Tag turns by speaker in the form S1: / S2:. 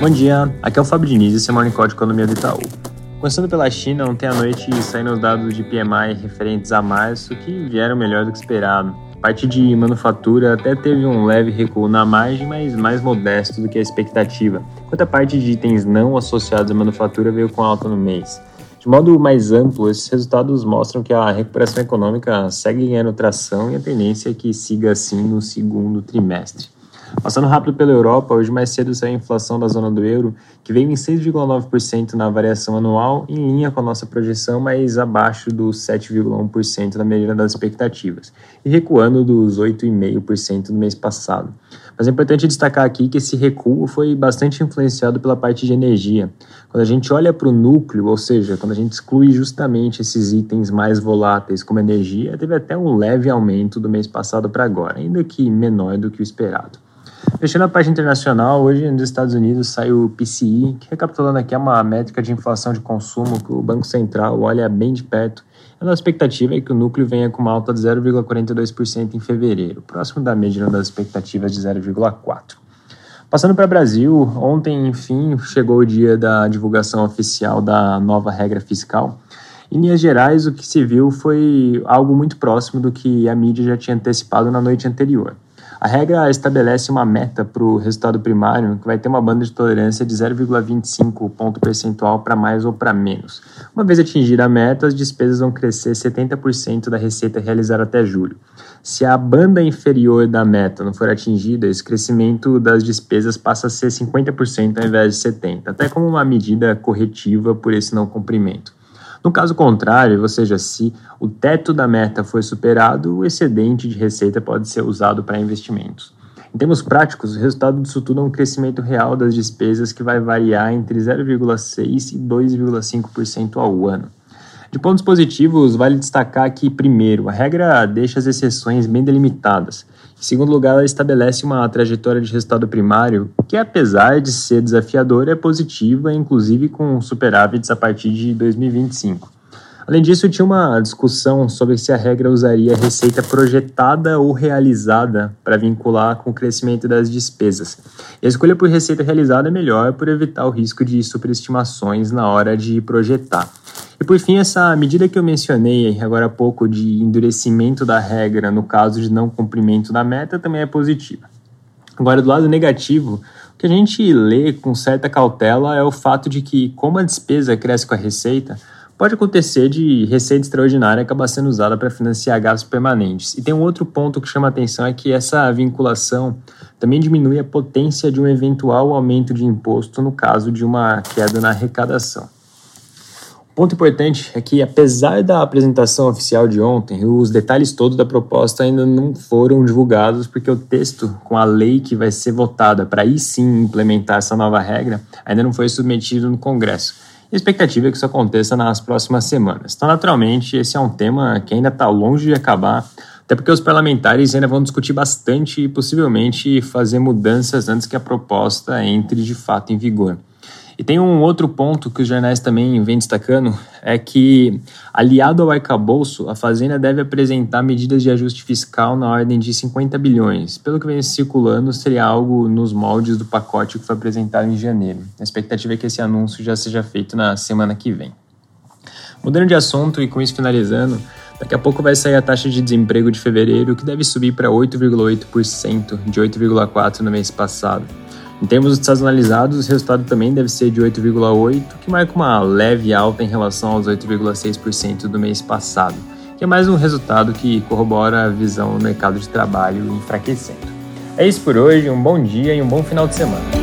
S1: Bom dia, aqui é o Fábio Diniz e esse é o de Economia do Itaú. Começando pela China, ontem à noite saíram os dados de PMI referentes a março que vieram melhor do que esperado. A parte de manufatura até teve um leve recuo na margem, mas mais modesto do que a expectativa, enquanto a parte de itens não associados à manufatura veio com alta no mês. De modo mais amplo, esses resultados mostram que a recuperação econômica segue ganhando tração e a tendência é que siga assim no segundo trimestre. Passando rápido pela Europa, hoje mais cedo saiu a inflação da zona do euro, que veio em 6,9% na variação anual, em linha com a nossa projeção, mas abaixo dos 7,1% na medida das expectativas, e recuando dos 8,5% no mês passado. Mas é importante destacar aqui que esse recuo foi bastante influenciado pela parte de energia. Quando a gente olha para o núcleo, ou seja, quando a gente exclui justamente esses itens mais voláteis como energia, teve até um leve aumento do mês passado para agora, ainda que menor do que o esperado. Fechando a parte internacional, hoje nos Estados Unidos sai o PCI, que recapitulando aqui é uma métrica de inflação de consumo que o Banco Central olha bem de perto. A nossa expectativa é que o núcleo venha com uma alta de 0,42% em fevereiro, próximo da média das expectativas de 0,4%. Passando para o Brasil, ontem, enfim, chegou o dia da divulgação oficial da nova regra fiscal. Em linhas gerais, o que se viu foi algo muito próximo do que a mídia já tinha antecipado na noite anterior. A regra estabelece uma meta para o resultado primário que vai ter uma banda de tolerância de 0,25 ponto percentual para mais ou para menos. Uma vez atingida a meta, as despesas vão crescer 70% da receita realizada até julho. Se a banda inferior da meta não for atingida, esse crescimento das despesas passa a ser 50% ao invés de 70%, até como uma medida corretiva por esse não cumprimento. No caso contrário, ou seja, se o teto da meta for superado, o excedente de receita pode ser usado para investimentos. Em termos práticos, o resultado disso tudo é um crescimento real das despesas que vai variar entre 0,6% e 2,5% ao ano. De pontos positivos, vale destacar que, primeiro, a regra deixa as exceções bem delimitadas. Em segundo lugar, ela estabelece uma trajetória de resultado primário que, apesar de ser desafiadora, é positiva, inclusive com superávites a partir de 2025. Além disso, tinha uma discussão sobre se a regra usaria receita projetada ou realizada para vincular com o crescimento das despesas. E a escolha por receita realizada é melhor por evitar o risco de superestimações na hora de projetar. E por fim, essa medida que eu mencionei agora há pouco de endurecimento da regra no caso de não cumprimento da meta também é positiva. Agora, do lado negativo, o que a gente lê com certa cautela é o fato de que, como a despesa cresce com a receita, pode acontecer de receita extraordinária acabar sendo usada para financiar gastos permanentes. E tem um outro ponto que chama a atenção é que essa vinculação também diminui a potência de um eventual aumento de imposto no caso de uma queda na arrecadação. O ponto importante é que, apesar da apresentação oficial de ontem, os detalhes todos da proposta ainda não foram divulgados, porque o texto com a lei que vai ser votada para aí sim implementar essa nova regra ainda não foi submetido no Congresso. A expectativa é que isso aconteça nas próximas semanas. Então, naturalmente, esse é um tema que ainda está longe de acabar, até porque os parlamentares ainda vão discutir bastante e possivelmente fazer mudanças antes que a proposta entre de fato em vigor. E tem um outro ponto que os jornais também vêm destacando, é que, aliado ao arcabouço, a Fazenda deve apresentar medidas de ajuste fiscal na ordem de 50 bilhões. Pelo que vem circulando, seria algo nos moldes do pacote que foi apresentado em janeiro. A expectativa é que esse anúncio já seja feito na semana que vem. Mudando de assunto e com isso finalizando, daqui a pouco vai sair a taxa de desemprego de fevereiro, que deve subir para 8,8%, de 8,4% no mês passado. Em termos sazonalizados, o resultado também deve ser de 8,8%, que marca uma leve alta em relação aos 8,6% do mês passado, que é mais um resultado que corrobora a visão do mercado de trabalho enfraquecendo. É isso por hoje, um bom dia e um bom final de semana.